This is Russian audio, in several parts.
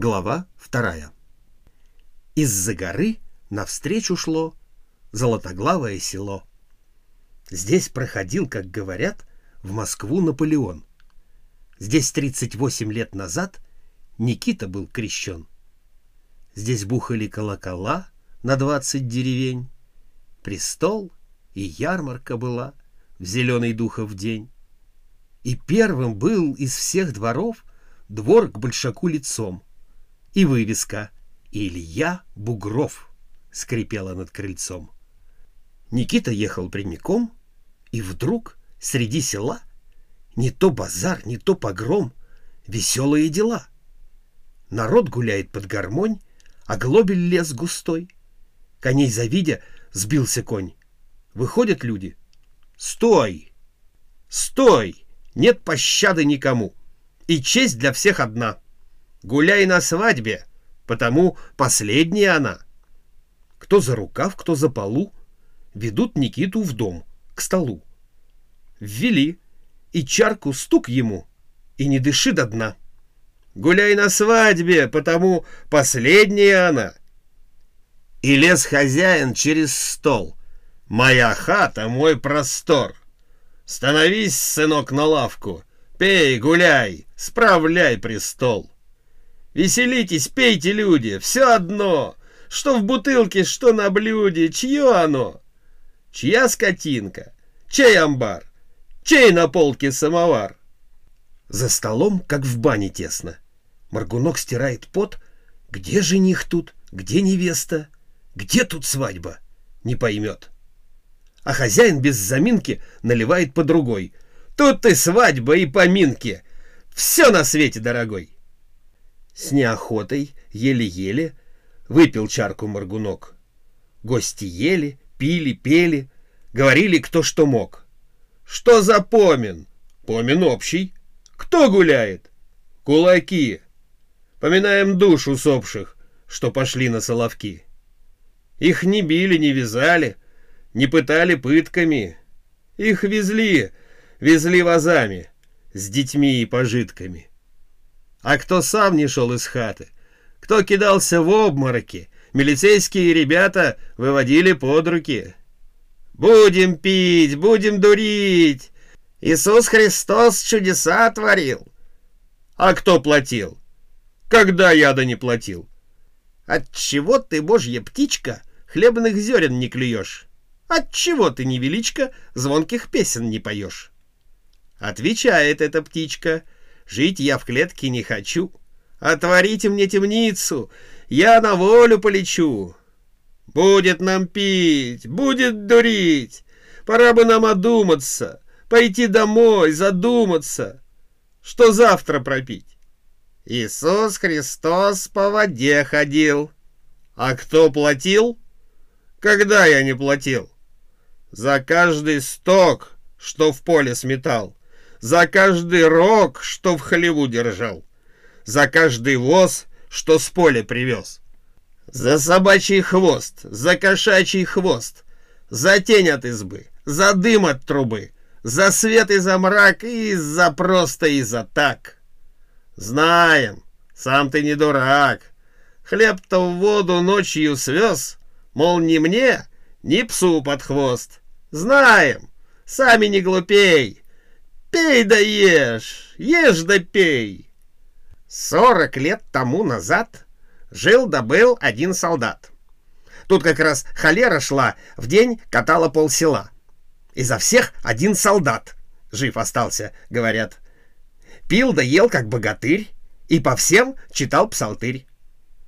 Глава вторая. Из-за горы навстречу шло золотоглавое село. Здесь проходил, как говорят, в Москву Наполеон. Здесь 38 лет назад Никита был крещен. Здесь бухали колокола на 20 деревень. Престол и ярмарка была в зеленый духов день. И первым был из всех дворов двор к большаку лицом — и вывеска «Илья Бугров» скрипела над крыльцом. Никита ехал прямиком, и вдруг среди села не то базар, не то погром, веселые дела. Народ гуляет под гармонь, а глобель лес густой. Коней завидя, сбился конь. Выходят люди. «Стой! Стой! Нет пощады никому! И честь для всех одна!» Гуляй на свадьбе, потому последняя она. Кто за рукав, кто за полу, ведут Никиту в дом, к столу. Ввели, и чарку стук ему, и не дыши до дна. Гуляй на свадьбе, потому последняя она. И лез хозяин через стол. Моя хата, мой простор. Становись, сынок, на лавку, пей, гуляй, справляй престол. Веселитесь, пейте, люди, все одно, что в бутылке, что на блюде, чье оно? Чья скотинка? Чей амбар? Чей на полке самовар? За столом, как в бане тесно. Маргунок стирает пот. Где жених тут? Где невеста? Где тут свадьба? Не поймет. А хозяин без заминки наливает по другой. Тут и свадьба, и поминки. Все на свете, дорогой с неохотой, еле-еле, выпил чарку Маргунок. Гости ели, пили, пели, говорили кто что мог. Что за помин? Помин общий. Кто гуляет? Кулаки. Поминаем душ усопших, что пошли на соловки. Их не били, не вязали, не пытали пытками. Их везли, везли вазами с детьми и пожитками. А кто сам не шел из хаты? Кто кидался в обмороки? Милицейские ребята выводили под руки. «Будем пить, будем дурить! Иисус Христос чудеса творил!» «А кто платил?» «Когда яда не платил?» «Отчего ты, божья птичка, хлебных зерен не клюешь? Отчего ты, невеличка, звонких песен не поешь?» Отвечает эта птичка — Жить я в клетке не хочу. Отворите мне темницу, я на волю полечу. Будет нам пить, будет дурить. Пора бы нам одуматься, пойти домой, задуматься. Что завтра пропить? Иисус Христос по воде ходил. А кто платил? Когда я не платил? За каждый сток, что в поле сметал за каждый рог, что в хлеву держал, за каждый воз, что с поля привез, за собачий хвост, за кошачий хвост, за тень от избы, за дым от трубы, за свет и за мрак, и за просто и за так. Знаем, сам ты не дурак, хлеб-то в воду ночью свез, мол, ни мне, ни псу под хвост. Знаем, сами не глупей, Пей да ешь, ешь да пей. Сорок лет тому назад жил да был один солдат. Тут как раз холера шла, в день катала полсела. Изо всех один солдат жив остался, говорят. Пил да ел, как богатырь, и по всем читал псалтырь.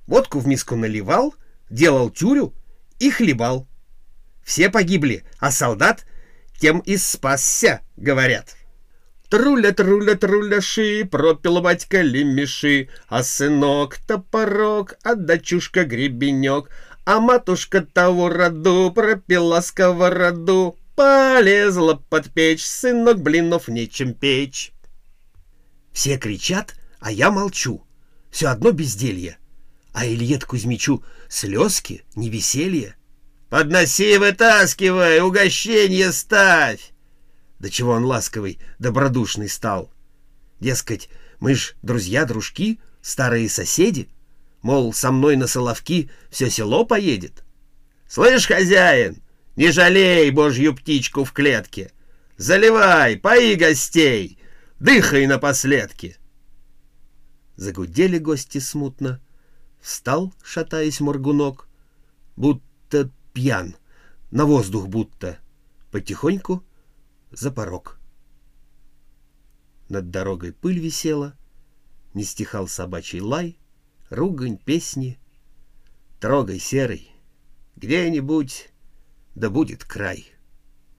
Водку в миску наливал, делал тюрю и хлебал. Все погибли, а солдат тем и спасся, говорят. Труля, труля, труляши, пропила батька лемеши, А сынок топорок, а дочушка гребенек, А матушка того роду пропила сковороду, Полезла под печь, сынок блинов нечем печь. Все кричат, а я молчу, все одно безделье. А Ильет Кузьмичу слезки, не веселье. «Подноси, вытаскивай, угощение ставь!» До чего он ласковый, добродушный стал. Дескать, мы ж друзья-дружки, старые соседи, Мол, со мной на Соловки все село поедет. Слышь, хозяин, не жалей божью птичку в клетке. Заливай, пои гостей, дыхай напоследки. Загудели гости смутно. Встал, шатаясь моргунок, будто пьян, на воздух будто, потихоньку за порог. Над дорогой пыль висела, не стихал собачий лай, ругань, песни. Трогай, серый, где-нибудь, да будет край.